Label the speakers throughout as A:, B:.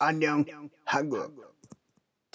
A: 안녕 한국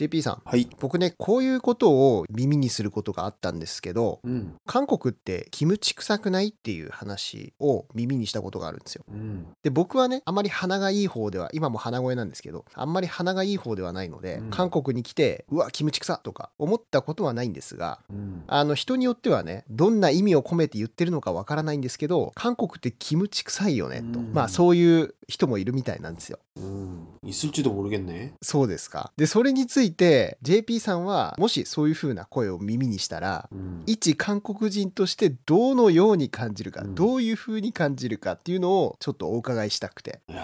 B: JP さん
C: はい。
B: 僕ねこういうことを耳にすることがあったんですけど
C: うん。
B: 韓国ってキムチ臭くないっていう話を耳にしたことがあるんですよ
C: うん。
B: で僕はねあまり鼻がいい方では今も鼻声なんですけどあんまり鼻がいい方ではないので、
C: うん
B: 韓国に来てうわキムチ臭とか思ったことはないんですが
C: うん。
B: あの人によってはねどんな意味を込めて言ってるのかわからないんですけど韓国ってキムチ臭いよねと、
C: うん
B: まあそういう人もいるみたいなんですよ
C: うん。있을지도모르겠네。
B: そうですかでそれについ てて JP さんはもしそういう風な声を耳にしたら
C: うん。
B: 一韓国人としてどのように感じるか、
C: うん。
B: どういう風に感じるかっていうのをちょっとお伺いしたくて。
C: 야,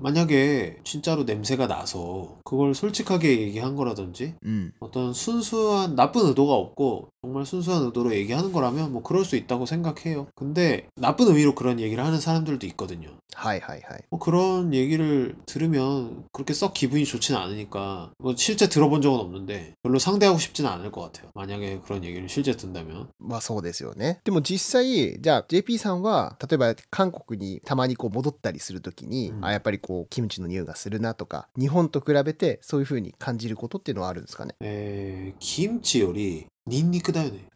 C: 만약에 진짜로 냄새가 나서 그걸 솔직하게 얘기한 거라든지
B: うん。
C: 어떤 순수한 나쁜 의도가 없고 정말 순수한 의도로 얘기하는 거라면 뭐 그럴 수 있다고 생각해요. 근데 나쁜 의미로 그런 얘기를 하는 사람들도 있거든요.
B: はいはいはい。
C: 뭐 그런 얘기를 들으면 그렇게 썩 기분이 좋지는 않으니까 뭐 실제 들어본 적은 없는데 별로 상대하고 싶지는 않을 것 같아요. 만약에 그런 얘기를 실제 듣는다면.
B: まあそうですよね。でも実際、じゃあ JP さんは、例えば韓国にたまにこう戻ったりするときに、
C: うん
B: あ、やっぱり こう、キムチの匂いがするなとか、日本と比べてそういう風に感じることっていうのはあるんですかね。
C: 에, 김치 요리 닌니크다요네.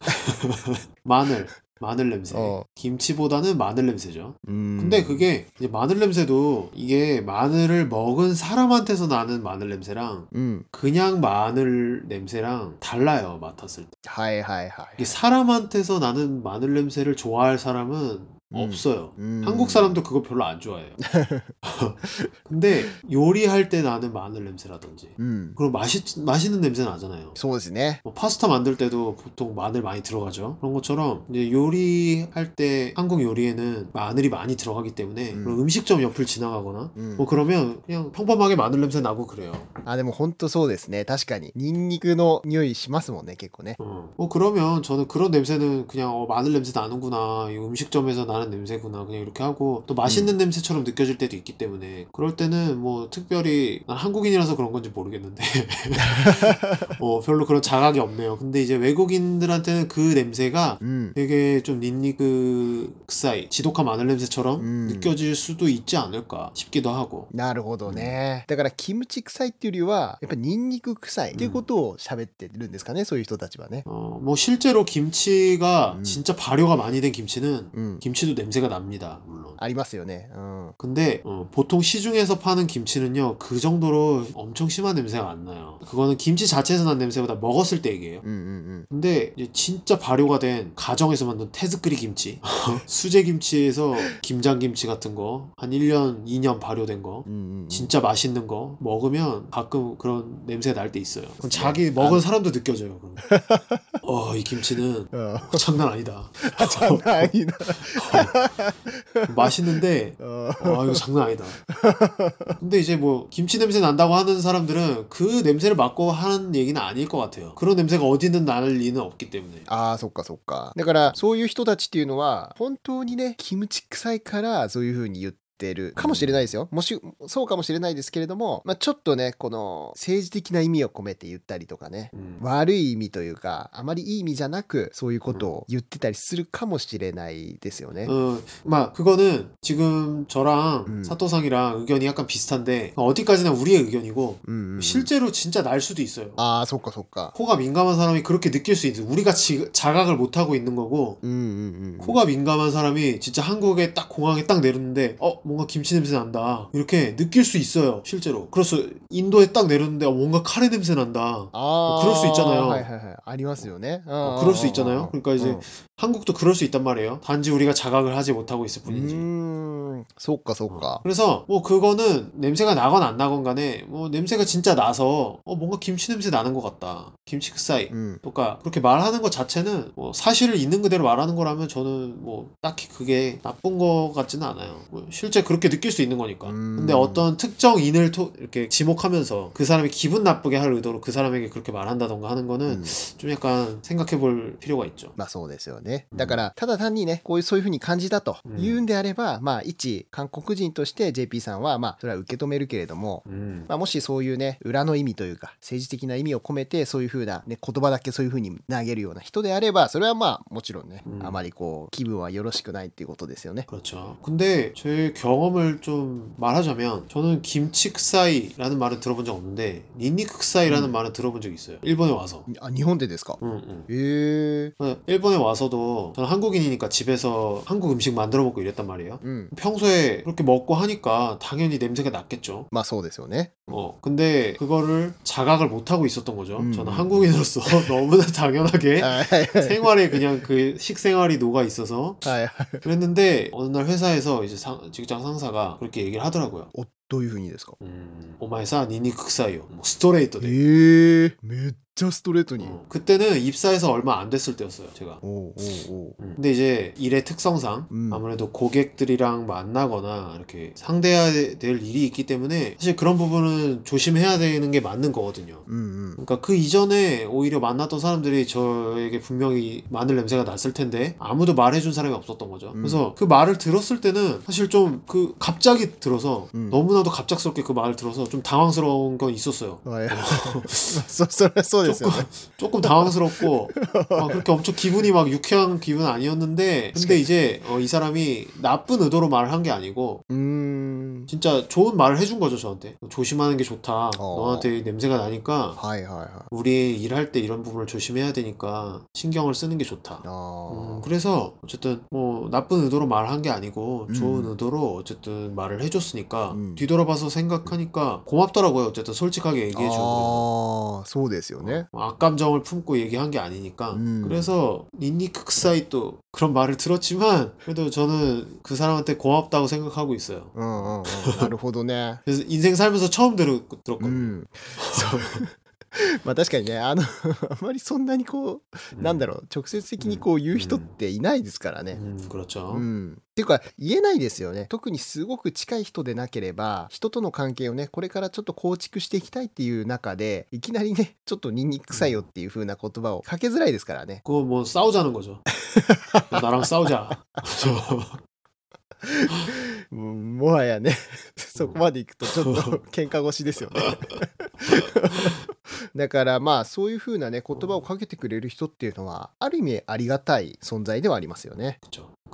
C: 마늘. 마늘 냄새.
B: 어.
C: 김치보다는 마늘 냄새죠.
B: うん。
C: 근데 그게 이제 마늘 냄새도 이게 마늘을 먹은 사람한테서 나는 마늘 냄새랑
B: うん。
C: 그냥 마늘 냄새랑 달라요 맡았을 때
B: はいはいはい。
C: 이게 사람한테서 나는 마늘 냄새를 좋아할 사람은
B: 음.
C: 없어요
B: うん
C: 한국 사람도 그거 별로 안 좋아해요 근데 요리할 때 나는 마늘 냄새라든지
B: うん。
C: 그럼 맛있, 맛있는 냄새 나잖아요
B: そうですね。
C: 뭐 파스타 만들 때도 보통 마늘 많이 들어가죠. 그런 것처럼 이제 요리할 때 한국 요리에는 마늘이 많이 들어가기 때문에
B: 음.
C: 그런 음식점 옆을 지나가거나
B: うん
C: 뭐 그러면 그냥 평범하게 마늘 냄새 나고 그래요.
B: あ、でも本当そうですね。確かに。ニンニクの匂いしますもんね、結構ね。
C: 어. 뭐 그러면 저는 그런 냄새는 그냥 어, 마늘 냄새 나는구나. 이 음식점에서 나는 냄새구나. 그냥 이렇게 하고 또 맛있는 냄새처럼 느껴질 때도 있기 때문에 그럴 때는 뭐 특별히 난 한국인이라서 그런 건지 모르겠는데 어, 별로 그런 자각이 없네요. 근데 이제 외국인들한테는 그 냄새가
B: うん。
C: 되게 좀 닌니그 사이 지독한 마늘 냄새처럼
B: 음.
C: 느껴질 수도 있지 않을까 싶기도 하고
B: なるほどね。だから、キムチ臭いっていうよりは、やっぱニンニク臭いっていうことを喋ってるんですかね、そういう人たちはね。
C: 어, 뭐 실제로 김치가
B: 음.
C: 진짜 발효가 많이 된 김치는
B: うん。
C: 김치도 냄새가 납니다 물론
B: ありますよね。うん。
C: 근데 어, 보통 시중에서 파는 김치는요 그 정도로 엄청 심한 냄새가 안 나요 그거는 김치 자체에서 난 냄새보다 먹었을 때 얘기예요
B: うんうんうん。
C: 근데 이제 진짜 발효가 된 가정에서 만든 태즈크리 김치 수제 김치에서 김장 김치 같은 거 한 1년 2년 발효된 거
B: うんうんうん。
C: 진짜 맛있는 거 먹으면 가끔 그런 냄새가 날 때 있어요. 그럼
B: 그치.
C: 자기 먹은 사람도 느껴져요. 그럼. 어, 이 김치는
B: うん。
C: 장난 아니다.
B: じゃないな。
C: 맛있는데
B: うん。
C: 아 이거 장난 아니다. 근데 이제 뭐 김치 냄새 난다고 하는 사람들은 그 냄새를 맡고 하는 얘기는 아닐 것 같아요. 그런 냄새가 어디든 날 리는 없기 때문에.
B: ああ、そっかそっか。だから、そういう人たちっていうのは、本当にね、キムチ臭いから、そういう風に言っ てるかもしれないですよ。もし、そうかもしれないですけれども、まあ、ちょっとね、この政治的な意味を込めて言ったりとかね、
C: 음.
B: 悪い意味というか、あまりいい意味じゃなく、そういうことを言ってたりするかもしれないですよね。
C: 어, 막 그거는 지금 저랑
B: 음.
C: 사토상이랑 의견이 약간 비슷한데 어디까지나 우리의 의견이고
B: うんうんうん
C: 실제로 진짜 날 수도 있어요.
B: ああ、そっかそっか。
C: 코가 민감한 사람이 그렇게 느낄 수 있는 우리가 지- 자각을 못 하고 있는 거고
B: うんうんうん。
C: 코가 민감한 사람이 진짜 한국에 딱 공항에 딱 내렸는데 어 뭔가 김치 냄새 난다. 이렇게 느낄 수 있어요 실제로. 그래서 인도에 딱 내렸는데 아, 뭔가 카레 냄새 난다.
B: 뭐
C: 그럴 수 있잖아요.
B: 아니왔어요,네.
C: 어, 뭐 그럴 수 있잖아요. 그러니까 이제 한국도 그럴 수 있단 말이에요. 단지 우리가 자각을 하지 못하고 있을 뿐이지.
B: 음... ん、そっかそっか。
C: 그래서 뭐 그거는 냄새가 나건 안 나건 간에 뭐 냄새가 진짜 나서 어 뭔가 김치 냄새 나는 것 같다 김치 크사이
B: うん。
C: 그러니까 그렇게 말하는 것 자체는 뭐 사실을 있는 그대로 말하는 거라면 저는 뭐 딱히 그게 나쁜 거 같지는 않아요. 뭐 실제 그렇게 느낄 수 있는 거니까.
B: 음.
C: 근데 어떤 특정인을 토, 이렇게 지목하면서 그 사람이 기분 나쁘게 할 의도로 그 사람에게 그렇게 말한다던가 하는
B: う
C: 거는
B: ん
C: 좀 약간 생각해 볼 필요가 있죠.
B: まあそうですよね。だから、ただ単にね、こういうそういうふうに感じたと
C: うん
B: 言うんであれば、まあ一 一韓国人として JP さんはまあそれは受け止めるけれども、
C: 음.
B: まあ、もしそういうね裏の意味というか政治的な意味を込めてそういう風な、ね、言葉だけそういう風に投げるような人であればそれはまあもちろんね、
C: うん
B: あまりこう気分はよろしくないっていうことですよね。
C: 그렇죠. 근데 제 경험을 좀 말하자면 저는 김치크사이라는 말은 들어본 적 없는데 닌니크사이라는
B: 음.
C: 말은 들어본 적이 있어요. 일본에 와서.
B: あ日本でですか
C: 응, 응.
B: へえ
C: 어, 일본에 와서도 저는 한국인이니까 집에서 한국 음식 만들어 먹고 이랬단 말이에요.
B: うん。
C: 평소에 그렇게 먹고 하니까 당연히 냄새가 났겠죠.
B: まあそうですよね。
C: 어, 근데 그거를 자각을 못하고 있었던 거죠.
B: 음.
C: 저는 한국인으로서 너무나 당연하게
B: はいはいはい
C: 생활에 그냥 그 식생활이 녹아 있어서
B: はいはい。
C: 그랬는데 어느 날 회사에서 이제 상- 직장 상사가 그렇게 얘기를 하더라고요.
B: おどういう風にですか
C: 음, 오마이사 니니크사이요. 뭐 스트레이트 데.
B: へえめっちゃストレートに。
C: 어, 그때는 입사해서 얼마 안 됐을 때였어요, 제가.
B: おうおうおう
C: 음. 근데 이제 일의 특성상
B: 음.
C: 아무래도 고객들이랑 만나거나 이렇게 상대해야 될 일이 있기 때문에 사실 그런 부분은 조심해야 되는 게 맞는 거거든요.
B: うんうん。
C: 그러니까 그 이전에 오히려 만났던 사람들이 저에게 분명히 마늘 냄새가 났을 텐데 아무도 말해준 사람이 없었던 거죠.
B: 음.
C: 그래서 그 말을 들었을 때는 사실 좀 그 갑자기 들어서
B: 음.
C: 너무나 저도 갑작스럽게 그 말을 들어서 좀 당황스러운 건 있었어요.
B: 쏠쏠했어요. 조금,
C: 조금 당황스럽고 막 그렇게 엄청 기분이 막 유쾌한 기분 아니었는데 근데 이제 어, 이 사람이 나쁜 의도로 말을 한 게 아니고
B: 음... 음.
C: 진짜 좋은 말을 해준 거죠 저한테. 조심하는 게 좋다.
B: 어.
C: 너한테 냄새가 나니까
B: はい, はい, はい.
C: 우리 일할 때 이런 부분을 조심해야 되니까 신경을 쓰는 게 좋다.
B: 어.
C: 음, 그래서 어쨌든 뭐 나쁜 의도로 말한 게 아니고
B: 음.
C: 좋은 음. 의도로 어쨌든 말을 해줬으니까
B: 음.
C: 뒤돌아봐서 생각하니까 고맙더라고요 어쨌든 솔직하게 얘기해주고
B: 아까
C: 어, 악감정을 품고 얘기한 게 아니니까. 그래서 にんにく臭い 또 그런 말을 들었지만 그래도 저는 그 사람한테 고맙다고 생각하고 있어요.
B: 어, 어. なるほどね。
C: 그래서 인생 살면서 처음 들,
B: う
C: 들었거든요
B: ん。そう。まあ確かにね、あの、あまりそんなにこう、なんだろう、直接的にこう言う人っていないですからね。
C: 음, 그렇죠
B: うん。っていうか、言えないですよね。特にすごく近い人でなければ、人との関係をね、これからちょっと構築していきたいっていう中で、いきなりね、ちょっとニンニク臭いよっていう風な言葉をかけづらいですからね。
C: 그거 뭐 싸우자는 거죠 나랑 싸우자
B: もうもはやね、そこまでいくとちょっと喧嘩腰ですよね。だからまあそういうふうなね言葉をかけてくれる人っていうのはある意味ありがたい存在ではありますよね。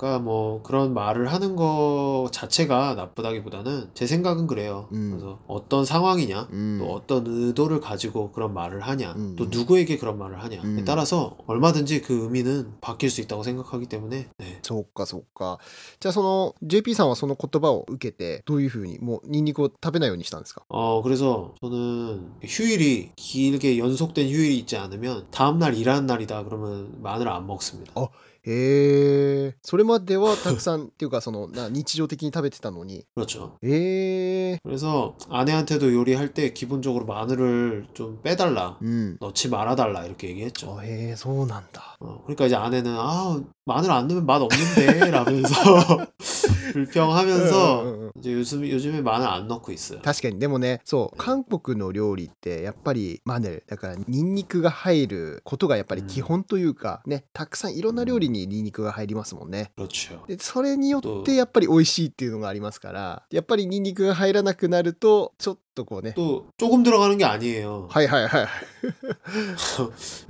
C: 그렇죠 그러니까 뭐 그런 말을 하는 거 자체가 나쁘다기보다는 제 생각은 그래요
B: 음.
C: 그래서 어떤 상황이냐
B: うん。
C: 또 어떤 의도를 가지고 그런 말을 하냐,
B: 음,
C: 또
B: 음.
C: 누구에게 그런 말을 하냐에
B: 음.
C: 따라서 얼마든지 그 의미는 바뀔 수 있다고 생각하기 때문에 네.
B: そうかそうか。じゃあその JP さんはその言葉を受けてどういう風にもうニンニクを食べないようにしたんですか
C: 어 그래서 저는 휴일이 길게 연속된 휴일이 있지 않으면 다음 날 일하는 날이다 그러면 마늘 안 먹습니다.
B: 어. へえ。それまではたくさんっていうかそのな日常的に食べてたのに。
C: 그렇죠.
B: へえ。
C: 그래서 아내한테도 요리할 때 기본적으로 마늘을 좀 빼달라,
B: うん。
C: 넣지 말아달라 이렇게 얘기했죠.
B: あへえそうなんだ。
C: 어, 그러니까 이제 아내는 아 마늘 안 넣으면 맛 없는데 라면서 불평하면서
B: うんうんうん
C: 이제 요즘 요즘에 마늘 안 넣고 있어요.
B: 確かにでもねそう韓国の料理ってやっぱりマネルだからニンニクが入ることがやっぱり基本というか、ねたくさんいろんな料理にニンニクが入りますもんね
C: 그렇죠.
B: でそれによってやっぱり美味しいっていうのがありますからやっぱりニンニクが入らなくなるとちょっ とこうね
C: 또 조금 들어가는 게 아니에요.
B: はいはいはい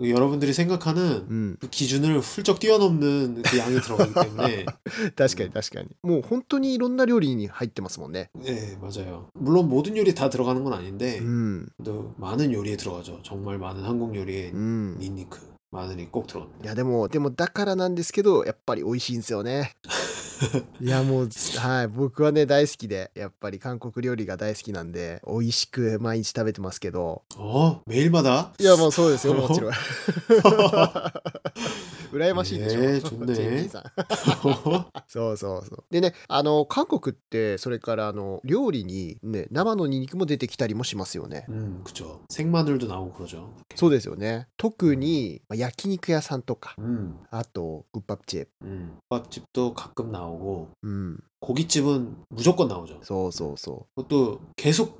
C: 여러분들이 생각하는
B: うん
C: 그 기준을 훌쩍 뛰어넘는 그 양이 들어가기 때문에
B: 確かに確かにもう本当にいろんな料理に入ってますもんね
C: 네 맞아요. 물론 모든 요리 다 들어가는 건 아닌데
B: うん
C: 또 많은 요리에 들어가죠. 정말 많은 한국 요리에
B: うん
C: 닌니크 마늘이 꼭 들어갑니다.
B: いやでもでもだからなんですけどやっぱり美味しいんですよね いやもうはい。僕はね大好きでやっぱり韓国料理が大好きなんで美味しく毎日食べてますけど。
C: あメールマだ？
B: いやもうそうですよもちろん。羨ましいでしょ、
C: ねえちょっとね
B: JP さんそうそうそうでねあの韓国ってそれからあの料理にね生のニンニクも出てきたりもしますよね
C: 음 그죠. 생마늘도 나오고 그러죠.
B: そうですよね特にまあ焼肉屋さんとか
C: 음,
B: あとグッパプチェ
C: 음. 밥집도 가끔 나오고
B: うん
C: 고깃집은 무조건 나오죠.
B: そうそうそ
C: 그것도 계속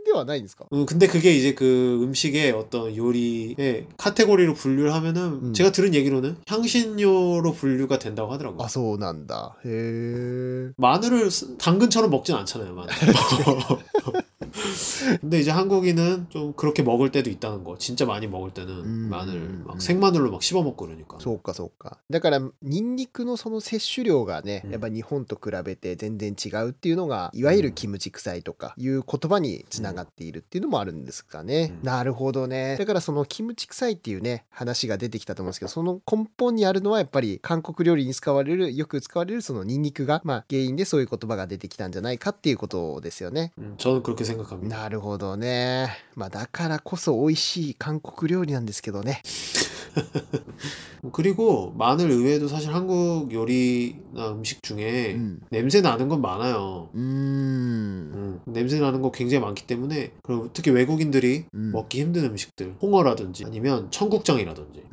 B: ではないんですか
C: 음, 근데 그게 이제 그 음식의 어떤 요리의 카테고리로 분류를 하면은
B: 음.
C: 제가 들은 얘기로는 향신료로 분류가 된다고 하더라고요.
B: あ、そうなんだ。へえ。
C: 마늘을 쓰- 당근처럼 먹진 않잖아요, 마늘. 근데 이제 한국인은 좀 그렇게 먹을 때도 있다는 거. 진짜 많이 먹을 때는
B: 음,
C: 마늘
B: 음,
C: 막
B: 음.
C: 생마늘로 막 씹어 먹고 그러니까.
B: そうかそうか。だから、ニンニクのその摂取量がね、
C: うん
B: やっぱ日本と比べて全然違うっていうのが、いわゆるキムチ臭いとかいう言葉につながっているっていうのもあるんですかね。
C: うん
B: なるほどね。だからそのキムチ臭いっていうね、話が出てきたと思うんですけど、その根本にあるのはやっぱり韓国料理に使われる、よく使われるそのニンニクが、まあ原因でそういう言葉が出てきたんじゃないかっていうことですよね。
C: 음, 저는 그렇게 생각 합니다.
B: なるほどね。まあだからこそ美味しい韓国料理なんですけどね。
C: 그리고 마늘 의외에도 사실 한국 요리나 음식 중에
B: うん。
C: 냄새 나는 건 많아요.
B: うーん。
C: 음, 냄새 나는 거 굉장히 많기 때문에 그리고 특히 외국인들이
B: 음.
C: 먹기 힘든 음식들 홍어라든지 아니면 청국장이라든지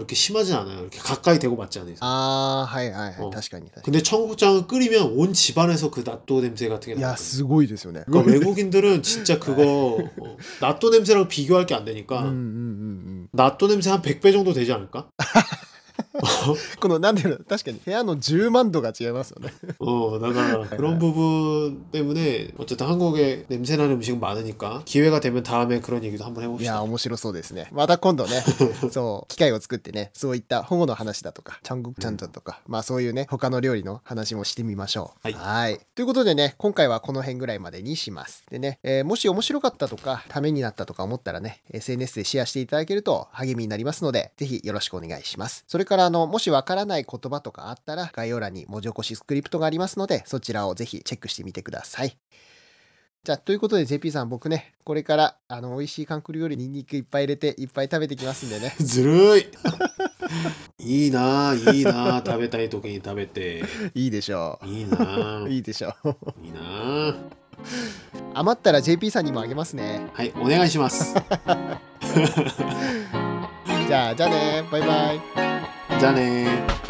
C: 그렇게 심하진 않아요. 이렇게 가까이 대고 맡지 않아요.
B: あ, はい, はい,
C: 어.
B: 確かに.
C: 근데 청국장을 끓이면 온 집안에서 그 낫또 냄새 같은 게
B: 나. いや, すごいですよね.
C: 그러니까 외국인들은 진짜 그거 어, 낫또 냄새랑 비교할 게 안 되니까
B: 음, 음, 음, 음.
C: 낫또 냄새 한 100배 정도 되지 않을까?
B: この、なんていうの、確かに部屋の10万度が違いますよね。
C: 어, 나가 그런 부분 때문에 어쨌든 한국에 냄새나는 음식은 많으니까 기회가 되면 다음에 그런 얘기도 한번
B: いや、
C: 해봅시다.
B: 面白そうですね。また今度ね、そう、機会を作ってね、そういった保護の話だとか、チャングクチャンタンとか、まあそういうね、他の料理の話もしてみましょう。
C: はい
B: ということでね、今回はこの辺ぐらいまでにします。でね、えーもし面白かったとか、ためになったとか思ったらね、SNS でシェアしていただけると励みになりますので、ぜひよろしくお願いします。それから、 あの、もしわからない言葉とかあったら、概要欄に文字起こしスクリプトがありますので、そちらをぜひチェックしてみてください。じゃあ、ということで JP さん、僕ね、これから、あの、美味しい韓国料理にニンニクいっぱい入れて、いっぱい食べてきますんでね。
C: ずるいいいなあいいなあ食べたい時に食べて
B: いいでしょ
C: いいな。
B: いいでしょう。
C: いいなあ
B: 余ったら JP さんにもあげますね。
C: はいお願いします
B: じゃあ、じゃあね。バイバイ。
C: じゃあね